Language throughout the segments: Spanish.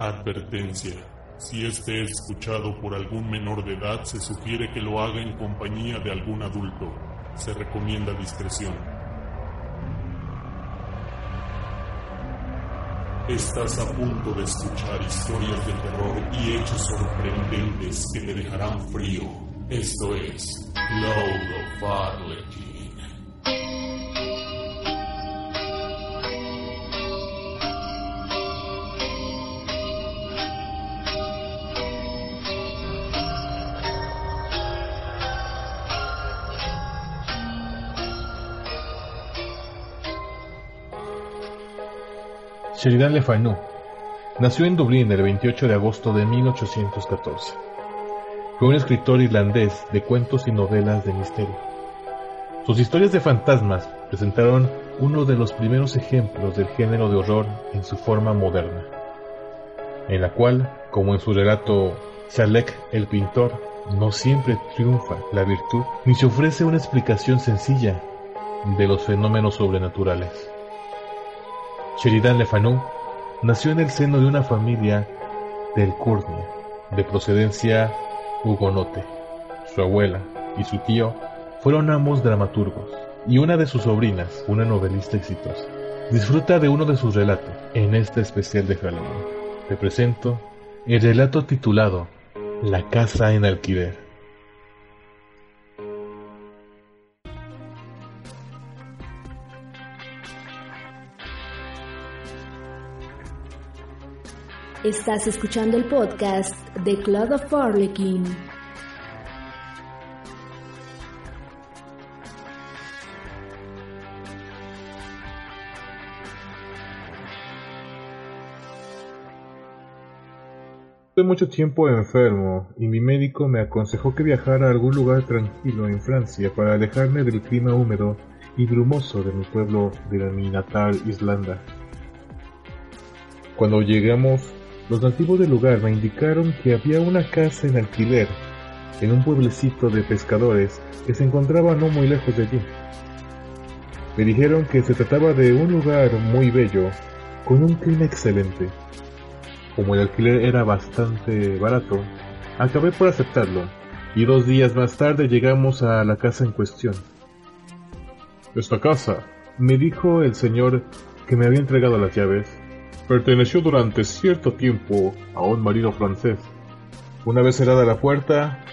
Advertencia. Si este es escuchado por algún menor de edad, se sugiere que lo haga en compañía de algún adulto. Se recomienda discreción. Estás a punto de escuchar historias de terror y hechos sorprendentes que te dejarán frío. Esto es Cloud of. Sheridan Le Fanu nació en Dublín el 28 de agosto de 1814. Fue un escritor irlandés de cuentos y novelas de misterio. Sus historias de fantasmas presentaron uno de los primeros ejemplos del género de horror en su forma moderna, en la cual, como en su relato Chalek el pintor, no siempre triunfa la virtud ni se ofrece una explicación sencilla de los fenómenos sobrenaturales. Sheridan Le Fanu nació en el seno de una familia del Curnia, de procedencia hugonote. Su abuela y su tío fueron ambos dramaturgos, y una de sus sobrinas, una novelista exitosa. Disfruta de uno de sus relatos en este especial de Halloween. Te presento el relato titulado La casa en alquiler. Estás escuchando el podcast de Cloud of Harlequin. Estuve mucho tiempo enfermo y mi médico me aconsejó que viajara a algún lugar tranquilo en Francia para alejarme del clima húmedo y brumoso de mi pueblo de mi natal Islanda. Cuando llegamos los nativos del lugar me indicaron que había una casa en alquiler en un pueblecito de pescadores que se encontraba no muy lejos de allí. Me dijeron que se trataba de un lugar muy bello, con un clima excelente. Como el alquiler era bastante barato, acabé por aceptarlo, y dos días más tarde llegamos a la casa en cuestión. Esta casa, me dijo el señor que me había entregado las llaves, perteneció durante cierto tiempo a un marido francés. Una vez cerrada la puerta,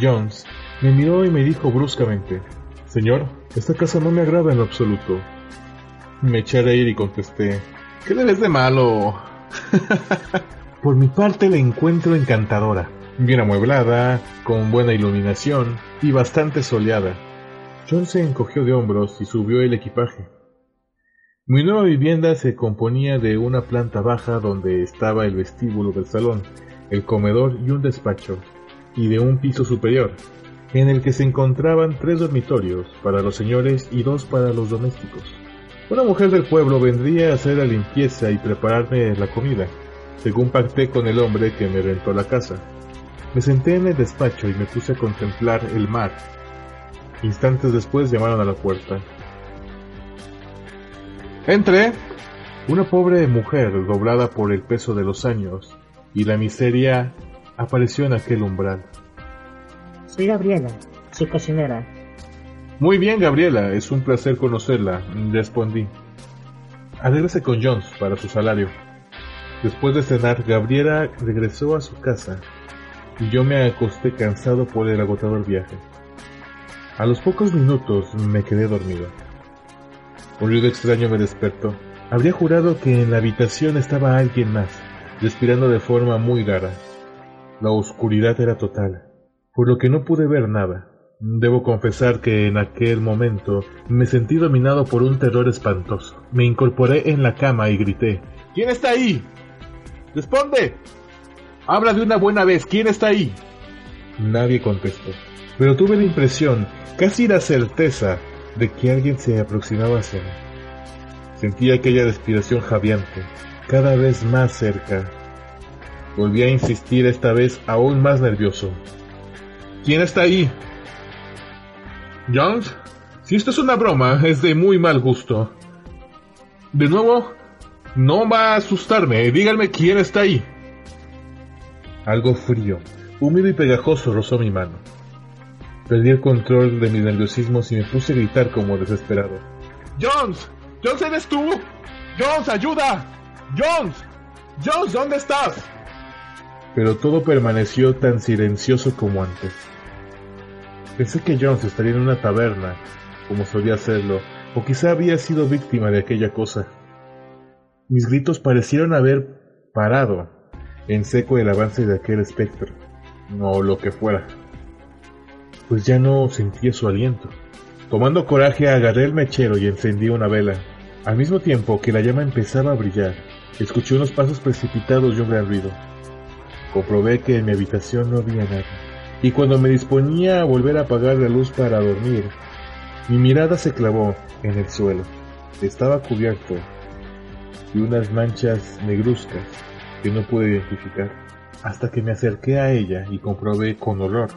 Jones me miró y me dijo bruscamente, Señor, esta casa no me agrada en absoluto. Me eché a reír y contesté, ¿qué le ves de malo? Por mi parte la encuentro encantadora, bien amueblada, con buena iluminación y bastante soleada. Jones se encogió de hombros y subió el equipaje. Mi nueva vivienda se componía de una planta baja donde estaba el vestíbulo del salón, el comedor y un despacho, y de un piso superior, en el que se encontraban tres dormitorios para los señores y dos para los domésticos. Una mujer del pueblo vendría a hacer la limpieza y prepararme la comida, según pacté con el hombre que me rentó la casa. Me senté en el despacho y me puse a contemplar el mar. Instantes después llamaron a la puerta. Entre. Una pobre mujer doblada por el peso de los años y la miseria apareció en aquel umbral. Soy Gabriela, su cocinera. Muy bien, Gabriela, es un placer conocerla, respondí. Arréglese con Jones para su salario. Después de cenar, Gabriela regresó a su casa y yo me acosté cansado por el agotador viaje. A los pocos minutos me quedé dormido. Un ruido extraño me despertó. Habría jurado que en la habitación estaba alguien más, respirando de forma muy rara. La oscuridad era total, por lo que no pude ver nada. Debo confesar que en aquel momento me sentí dominado por un terror espantoso. Me incorporé en la cama y grité ¿Quién está ahí? ¡Responde! Habla de una buena vez, ¿quién está ahí? Nadie contestó, pero tuve la impresión, casi la certeza, de que alguien se aproximaba hacia mí. Sentí aquella respiración jadeante, cada vez más cerca. Volví a insistir esta vez aún más nervioso. ¿Quién está ahí? Jones, si esto es una broma, es de muy mal gusto. De nuevo, no va a asustarme. Díganme quién está ahí. Algo frío, húmedo y pegajoso rozó mi mano. Perdí el control de mis nerviosismos y me puse a gritar como desesperado. ¡Jones! ¡Jones, eres tú! ¡Jones, ayuda! ¡Jones! ¡Jones, ¿dónde estás? Pero todo permaneció tan silencioso como antes. Pensé que Jones estaría en una taberna, como solía hacerlo, o quizá había sido víctima de aquella cosa. Mis gritos parecieron haber parado en seco el avance de aquel espectro, o lo que fuera, pues ya no sentía su aliento. Tomando coraje agarré el mechero y encendí una vela. Al mismo tiempo que la llama empezaba a brillar, escuché unos pasos precipitados y un gran ruido. Comprobé que en mi habitación no había nada y cuando me disponía a volver a apagar la luz para dormir, mi mirada se clavó en el suelo. Estaba cubierto de unas manchas negruzcas que no pude identificar, hasta que me acerqué a ella y comprobé con horror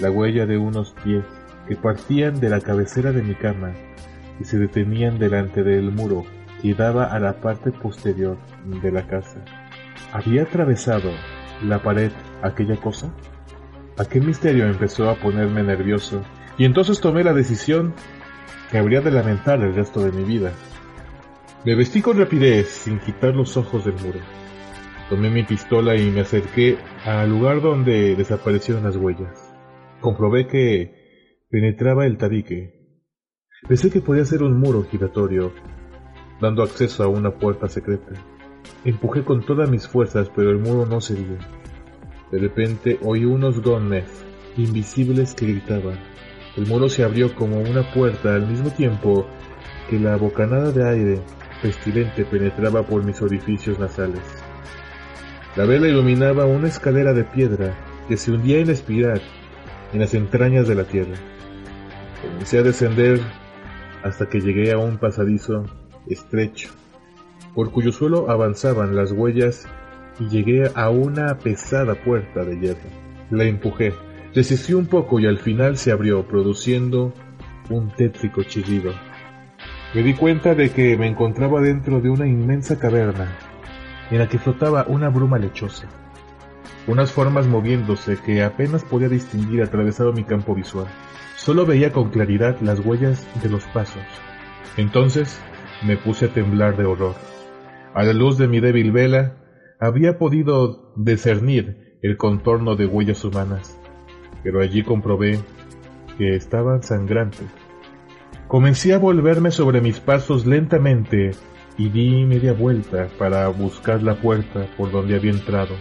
la huella de unos pies que partían de la cabecera de mi cama y se detenían delante del muro que daba a la parte posterior de la casa. ¿Había atravesado la pared aquella cosa? Aquel misterio empezó a ponerme nervioso y entonces tomé la decisión que habría de lamentar el resto de mi vida. Me vestí con rapidez sin quitar los ojos del muro. Tomé mi pistola y me acerqué al lugar donde desaparecieron las huellas. Comprobé que penetraba el tabique. Pensé que podía ser un muro giratorio, dando acceso a una puerta secreta. Empujé con todas mis fuerzas, pero el muro no cedía. De repente oí unos gones invisibles que gritaban. El muro se abrió como una puerta al mismo tiempo que la bocanada de aire pestilente penetraba por mis orificios nasales. La vela iluminaba una escalera de piedra que se hundía en espiral en las entrañas de la tierra. Comencé a descender hasta que llegué a un pasadizo estrecho, por cuyo suelo avanzaban las huellas y llegué a una pesada puerta de hierro. La empujé, resistió un poco y al final se abrió, produciendo un tétrico chillido. Me di cuenta de que me encontraba dentro de una inmensa caverna, en la que flotaba una bruma lechosa. Unas formas moviéndose que apenas podía distinguir atravesado mi campo visual. Solo veía con claridad las huellas de los pasos. Entonces me puse a temblar de horror. A la luz de mi débil vela, había podido discernir el contorno de huellas humanas, pero allí comprobé que estaban sangrantes. Comencé a volverme sobre mis pasos lentamente y di media vuelta para buscar la puerta por donde había entrado.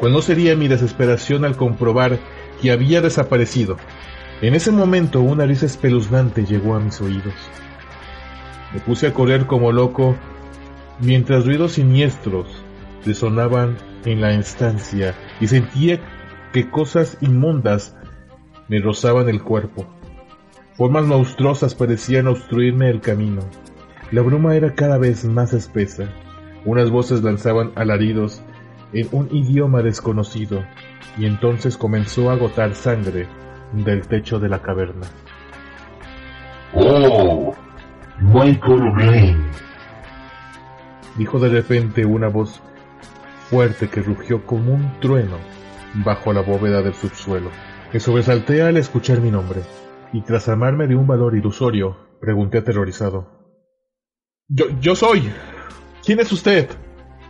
¿Cuál no sería mi desesperación al comprobar que había desaparecido? En ese momento una risa espeluznante llegó a mis oídos. Me puse a correr como loco mientras ruidos siniestros resonaban en la estancia y sentía que cosas inmundas me rozaban el cuerpo. Formas monstruosas parecían obstruirme el camino. La bruma era cada vez más espesa. Unas voces lanzaban alaridos en un idioma desconocido y entonces comenzó a gotar sangre del techo de la caverna. ¡Oh! Michael Blaine. Dijo de repente una voz fuerte que rugió como un trueno bajo la bóveda del subsuelo. Me sobresalté al escuchar mi nombre, y tras amarme de un valor ilusorio, pregunté aterrorizado. Yo, yo soy. ¿Quién es usted?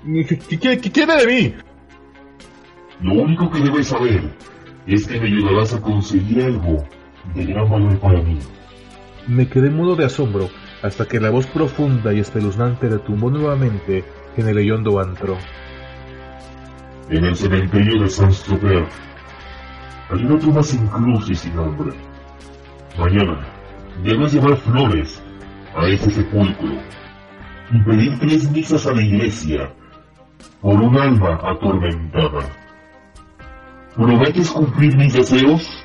¿Qué, qué, quiere de mí? Lo único que debes saber es que me ayudarás a conseguir algo de gran valor para mí. Me quedé mudo de asombro hasta que la voz profunda y espeluznante retumbó nuevamente en el leyondo antro en el cementerio de Saint-Tropez. Hay una tumba sin cruz y sin nombre. Mañana debes llevar flores a ese sepulcro y pedir tres misas a la iglesia por un alma atormentada. ¿Prometes cumplir mis deseos?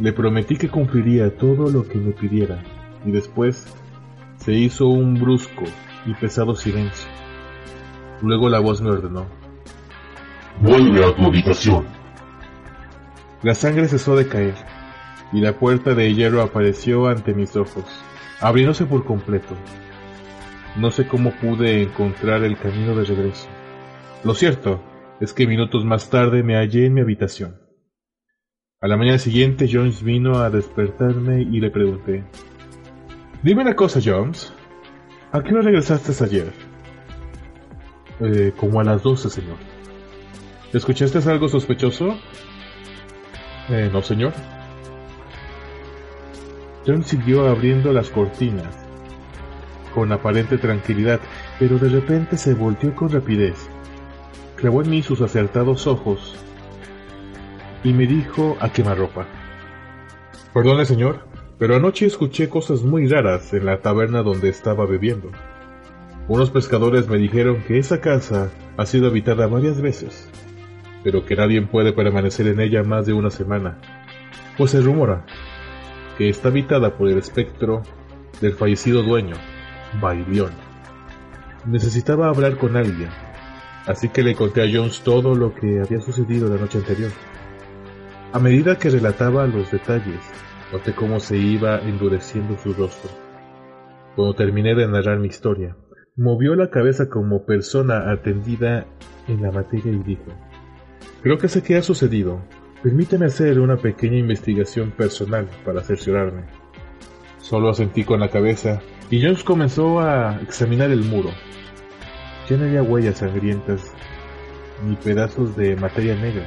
Le prometí que cumpliría todo lo que me pidiera, y después se hizo un brusco y pesado silencio. Luego la voz me ordenó. Vuelve a tu habitación. La sangre cesó de caer, y la puerta de hierro apareció ante mis ojos, abriéndose por completo. No sé cómo pude encontrar el camino de regreso. Lo cierto es que minutos más tarde me hallé en mi habitación. A la mañana siguiente Jones vino a despertarme y le pregunté, Dime una cosa, Jones, ¿a qué hora regresaste ayer? Eh, como a las doce, señor. ¿Escuchaste algo sospechoso? Eh, no, señor. Jones siguió abriendo las cortinas con aparente tranquilidad, pero de repente se volteó con rapidez. Clavó en mí sus acertados ojos y me dijo a quemarropa. Perdone, señor, pero anoche escuché cosas muy raras en la taberna donde estaba bebiendo. Unos pescadores me dijeron que esa casa ha sido habitada varias veces, pero que nadie puede permanecer en ella más de una semana, pues se rumora que está habitada por el espectro del fallecido dueño, Bailión. Necesitaba hablar con alguien, así que le conté a Jones todo lo que había sucedido la noche anterior. A medida que relataba los detalles, noté cómo se iba endureciendo su rostro. Cuando terminé de narrar mi historia, movió la cabeza como persona atendida en la materia y dijo, Creo que sé qué ha sucedido. Permíteme hacer una pequeña investigación personal para cerciorarme. Solo asentí con la cabeza y Jones comenzó a examinar el muro. Ya no había huellas sangrientas ni pedazos de materia negra.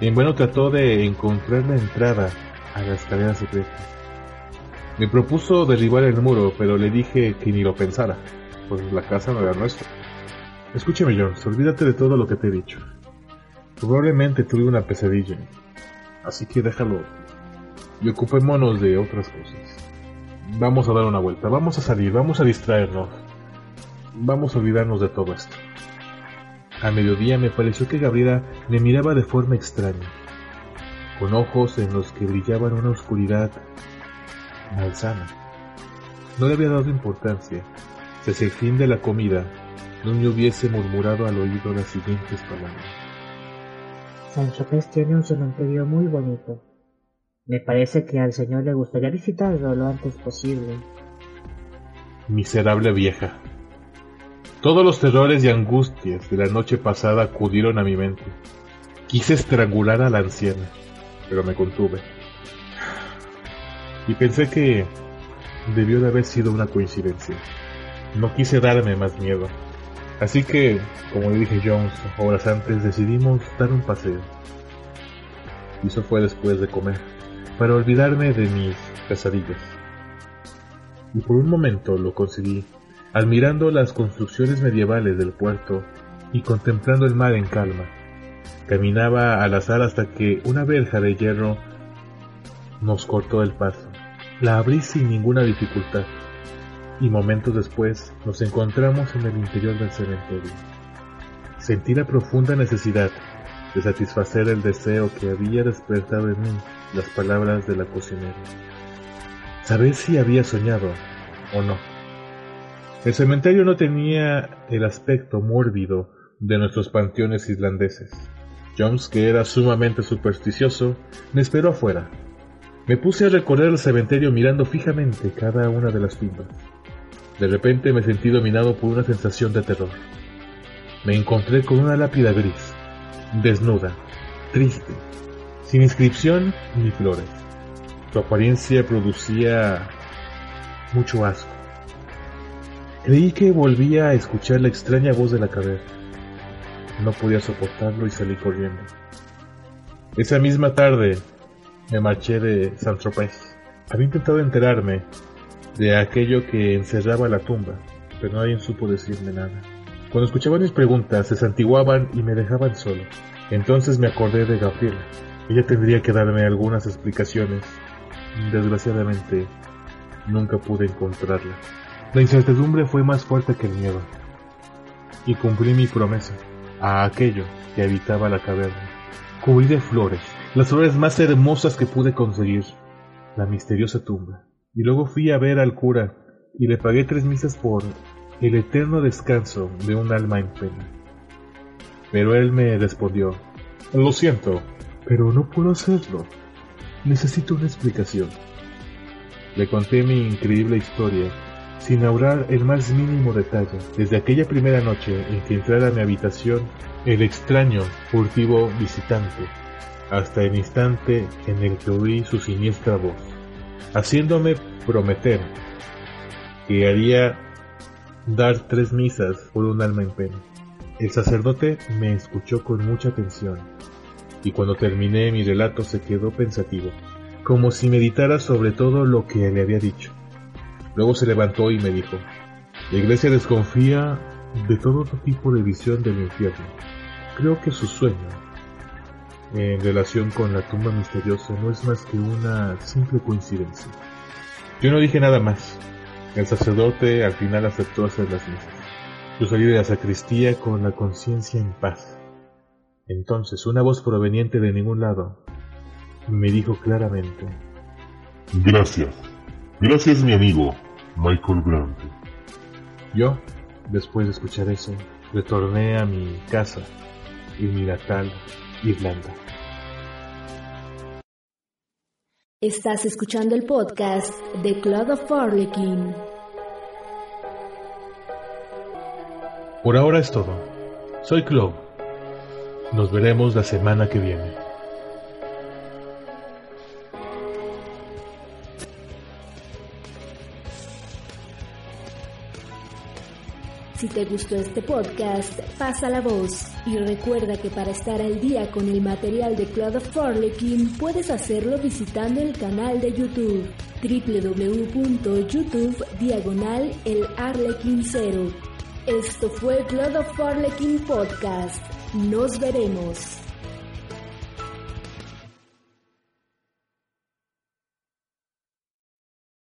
En bueno trató de encontrar la entrada a la escalera secreta. Me propuso derribar el muro, pero le dije que ni lo pensara, pues la casa no era nuestra. Escúchame, Jones, olvídate de todo lo que te he dicho. Probablemente tuve una pesadilla, así que déjalo y ocupémonos de otras cosas. Vamos a dar una vuelta, vamos a salir, vamos a distraernos. Vamos a olvidarnos de todo esto. A mediodía me pareció que Gabriela me miraba de forma extraña, con ojos en los que brillaban una oscuridad malsana. No le había dado importancia, si hacia el fin de la comida no me hubiese murmurado al oído las siguientes palabras. Sancho Pez tiene un cementerio muy bonito. Me parece que al señor le gustaría visitarlo lo antes posible. Miserable vieja. Todos los terrores y angustias de la noche pasada acudieron a mi mente. Quise estrangular a la anciana, pero me contuve. Y pensé que debió de haber sido una coincidencia. No quise darme más miedo. Así que, como le dije Jones horas antes, decidimos dar un paseo. Y eso fue después de comer para olvidarme de mis pesadillas. Y por un momento lo conseguí, admirando las construcciones medievales del puerto y contemplando el mar en calma. Caminaba al azar hasta que una verja de hierro nos cortó el paso. La abrí sin ninguna dificultad y momentos después nos encontramos en el interior del cementerio. Sentí la profunda necesidad de satisfacer el deseo que había despertado en mí las palabras de la cocinera. Saber si había soñado o no. El cementerio no tenía el aspecto mórbido de nuestros panteones islandeses. Jones, que era sumamente supersticioso, me esperó afuera. Me puse a recorrer el cementerio mirando fijamente cada una de las tumbas. De repente me sentí dominado por una sensación de terror. Me encontré con una lápida gris, desnuda, triste, sin inscripción ni flores. Su apariencia producía mucho asco. Creí que volvía a escuchar la extraña voz de la caverna. No podía soportarlo y salí corriendo. Esa misma tarde me marché de San Tropez. Había intentado enterarme de aquello que encerraba la tumba, pero nadie supo decirme nada. Cuando escuchaban mis preguntas, se santiguaban y me dejaban solo. Entonces me acordé de Gabriela. Ella tendría que darme algunas explicaciones. Desgraciadamente, nunca pude encontrarla. La incertidumbre fue más fuerte que el miedo. Y cumplí mi promesa. a aquello que habitaba la caverna. Cubrí de flores, las flores más hermosas que pude conseguir, la misteriosa tumba. Y luego fui a ver al cura y le pagué tres misas por el eterno descanso de un alma en pena. Pero él me respondió, lo siento, pero no puedo hacerlo. Necesito una explicación. Le conté mi increíble historia, sin ahorrar el más mínimo detalle, desde aquella primera noche en que entrara a mi habitación el extraño, furtivo visitante, hasta el instante en el que oí su siniestra voz, haciéndome prometer que haría dar tres misas por un alma en pena. El sacerdote me escuchó con mucha atención, y cuando terminé mi relato se quedó pensativo como si meditara sobre todo lo que le había dicho. Luego se levantó y me dijo, la iglesia desconfía de todo tipo de visión del infierno. Creo que su sueño, en relación con la tumba misteriosa, no es más que una simple coincidencia. Yo no dije nada más. El sacerdote al final aceptó hacer las misas. Yo salí de la sacristía con la conciencia en paz. Entonces una voz proveniente de ningún lado me dijo claramente. Gracias. Gracias mi amigo, Michael Brandt. Yo, después de escuchar eso, retorné a mi casa en mi natal Irlanda. Estás escuchando el podcast de Cloud of Harlequin. Por ahora es todo. Soy Claude. Nos veremos la semana que viene. Si te gustó este podcast, pasa la voz y recuerda que para estar al día con el material de Cloud of Harlequin puedes hacerlo visitando el canal de YouTube www.youtube diagonal el Arlequin 0. Esto fue Cloud of Harlequin Podcast. Nos veremos.